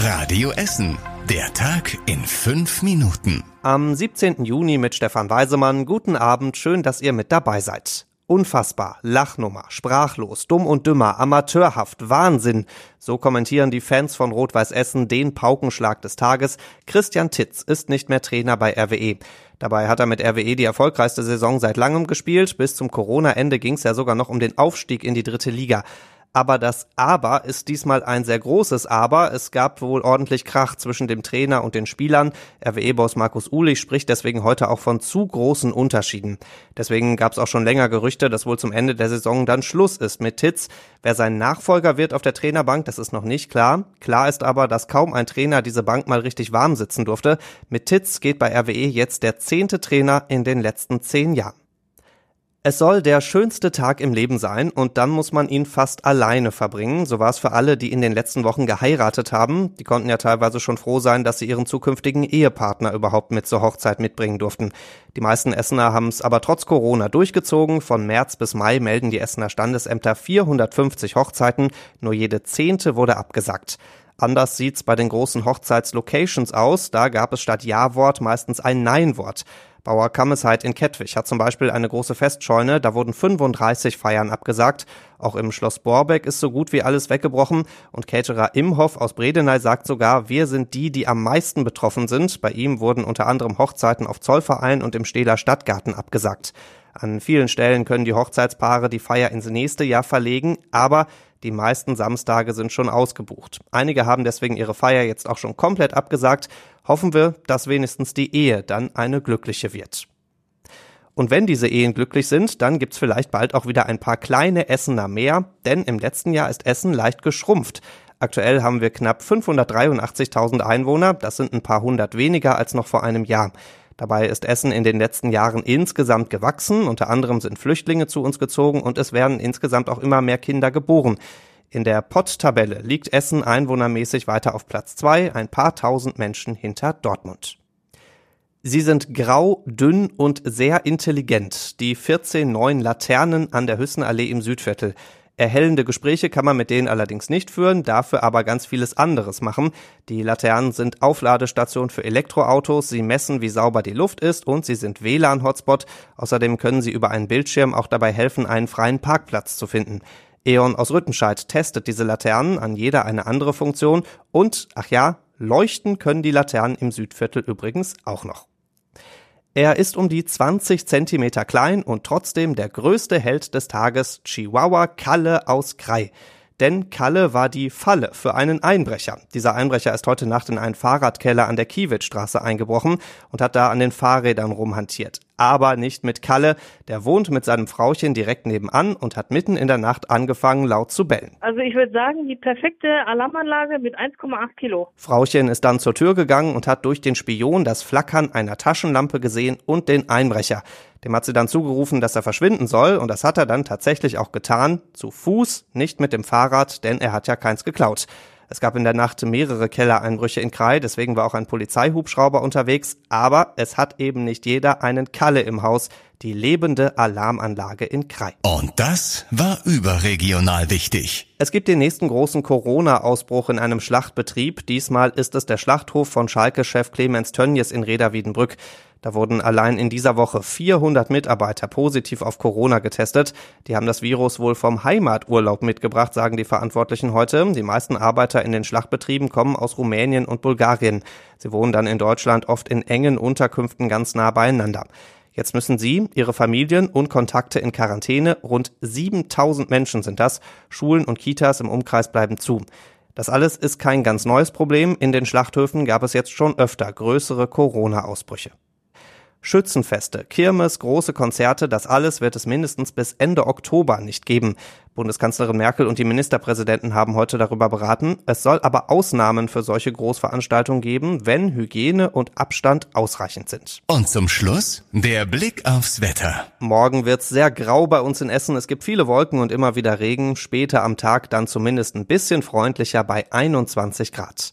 Radio Essen. Der Tag in fünf Minuten. Am 17. Juni mit Stefan Weisemann. Guten Abend, schön, dass ihr mit dabei seid. Unfassbar, Lachnummer, sprachlos, dumm und dümmer, amateurhaft, Wahnsinn. So kommentieren die Fans von Rot-Weiß Essen den Paukenschlag des Tages. Christian Titz ist nicht mehr Trainer bei RWE. Dabei hat er mit RWE die erfolgreichste Saison seit langem gespielt. Bis zum Corona-Ende ging es ja sogar noch um den Aufstieg in die dritte Liga. Aber das Aber ist diesmal ein sehr großes Aber. Es gab wohl ordentlich Krach zwischen dem Trainer und den Spielern. RWE-Boss Markus Uhlich spricht deswegen heute auch von zu großen Unterschieden. Deswegen gab es auch schon länger Gerüchte, dass wohl zum Ende der Saison dann Schluss ist mit Titz. Wer sein Nachfolger wird auf der Trainerbank, das ist noch nicht klar. Klar ist aber, dass kaum ein Trainer diese Bank mal richtig warm sitzen durfte. Mit Titz geht bei RWE jetzt der zehnte Trainer in den letzten zehn Jahren. Es soll der schönste Tag im Leben sein und dann muss man ihn fast alleine verbringen. So war es für alle, die in den letzten Wochen geheiratet haben. Die konnten ja teilweise schon froh sein, dass sie ihren zukünftigen Ehepartner überhaupt mit zur Hochzeit mitbringen durften. Die meisten Essener haben es aber trotz Corona durchgezogen. Von März bis Mai melden die Essener Standesämter 450 Hochzeiten. Nur jede zehnte wurde abgesagt. Anders sieht's bei den großen Hochzeitslocations aus. Da gab es statt Ja-Wort meistens ein Nein-Wort. Bauer Kammesheit in Kettwig hat zum Beispiel eine große Festscheune, da wurden 35 Feiern abgesagt. Auch im Schloss Borbeck ist so gut wie alles weggebrochen und Caterer Imhoff aus Bredeney sagt sogar, wir sind die, die am meisten betroffen sind. Bei ihm wurden unter anderem Hochzeiten auf Zollverein und im Stähler Stadtgarten abgesagt. An vielen Stellen können die Hochzeitspaare die Feier ins nächste Jahr verlegen, aber die meisten Samstage sind schon ausgebucht. Einige haben deswegen ihre Feier jetzt auch schon komplett abgesagt. Hoffen wir, dass wenigstens die Ehe dann eine glückliche wird. Und wenn diese Ehen glücklich sind, dann gibt's vielleicht bald auch wieder ein paar kleine Essener mehr, denn im letzten Jahr ist Essen leicht geschrumpft. Aktuell haben wir knapp 583.000 Einwohner, das sind ein paar hundert weniger als noch vor einem Jahr. Dabei ist Essen in den letzten Jahren insgesamt gewachsen. Unter anderem sind Flüchtlinge zu uns gezogen und es werden insgesamt auch immer mehr Kinder geboren. In der Pott-Tabelle liegt Essen einwohnermäßig weiter auf Platz zwei, ein paar tausend Menschen hinter Dortmund. Sie sind grau, dünn und sehr intelligent. Die 14 neuen Laternen an der Hüssenallee im Südviertel. Erhellende Gespräche kann man mit denen allerdings nicht führen, dafür aber ganz vieles anderes machen. Die Laternen sind Aufladestation für Elektroautos, sie messen, wie sauber die Luft ist und sie sind WLAN-Hotspot. Außerdem können sie über einen Bildschirm auch dabei helfen, einen freien Parkplatz zu finden. E.ON aus Rüttenscheid testet diese Laternen, an jeder eine andere Funktion und, ach ja, leuchten können die Laternen im Südviertel übrigens auch noch. Er ist um die 20 Zentimeter klein und trotzdem der größte Held des Tages, Chihuahua Kalle aus Krai. Denn Kalle war die Falle für einen Einbrecher. Dieser Einbrecher ist heute Nacht in einen Fahrradkeller an der Kiewitzstraße eingebrochen und hat da an den Fahrrädern rumhantiert aber nicht mit Kalle. Der wohnt mit seinem Frauchen direkt nebenan und hat mitten in der Nacht angefangen, laut zu bellen. Also ich würde sagen, die perfekte Alarmanlage mit 1,8 Kilo. Frauchen ist dann zur Tür gegangen und hat durch den Spion das Flackern einer Taschenlampe gesehen und den Einbrecher. Dem hat sie dann zugerufen, dass er verschwinden soll, und das hat er dann tatsächlich auch getan, zu Fuß, nicht mit dem Fahrrad, denn er hat ja keins geklaut. Es gab in der Nacht mehrere Kellereinbrüche in Krai, deswegen war auch ein Polizeihubschrauber unterwegs, aber es hat eben nicht jeder einen Kalle im Haus, die lebende Alarmanlage in Krai. Und das war überregional wichtig. Es gibt den nächsten großen Corona-Ausbruch in einem Schlachtbetrieb. Diesmal ist es der Schlachthof von Schalke-Chef Clemens Tönnies in Reda-Wiedenbrück. Da wurden allein in dieser Woche 400 Mitarbeiter positiv auf Corona getestet. Die haben das Virus wohl vom Heimaturlaub mitgebracht, sagen die Verantwortlichen heute. Die meisten Arbeiter in den Schlachtbetrieben kommen aus Rumänien und Bulgarien. Sie wohnen dann in Deutschland oft in engen Unterkünften ganz nah beieinander. Jetzt müssen Sie, Ihre Familien und Kontakte in Quarantäne. Rund 7000 Menschen sind das. Schulen und Kitas im Umkreis bleiben zu. Das alles ist kein ganz neues Problem. In den Schlachthöfen gab es jetzt schon öfter größere Corona-Ausbrüche. Schützenfeste, Kirmes, große Konzerte, das alles wird es mindestens bis Ende Oktober nicht geben. Bundeskanzlerin Merkel und die Ministerpräsidenten haben heute darüber beraten. Es soll aber Ausnahmen für solche Großveranstaltungen geben, wenn Hygiene und Abstand ausreichend sind. Und zum Schluss der Blick aufs Wetter. Morgen wird's sehr grau bei uns in Essen. Es gibt viele Wolken und immer wieder Regen. Später am Tag dann zumindest ein bisschen freundlicher bei 21 Grad.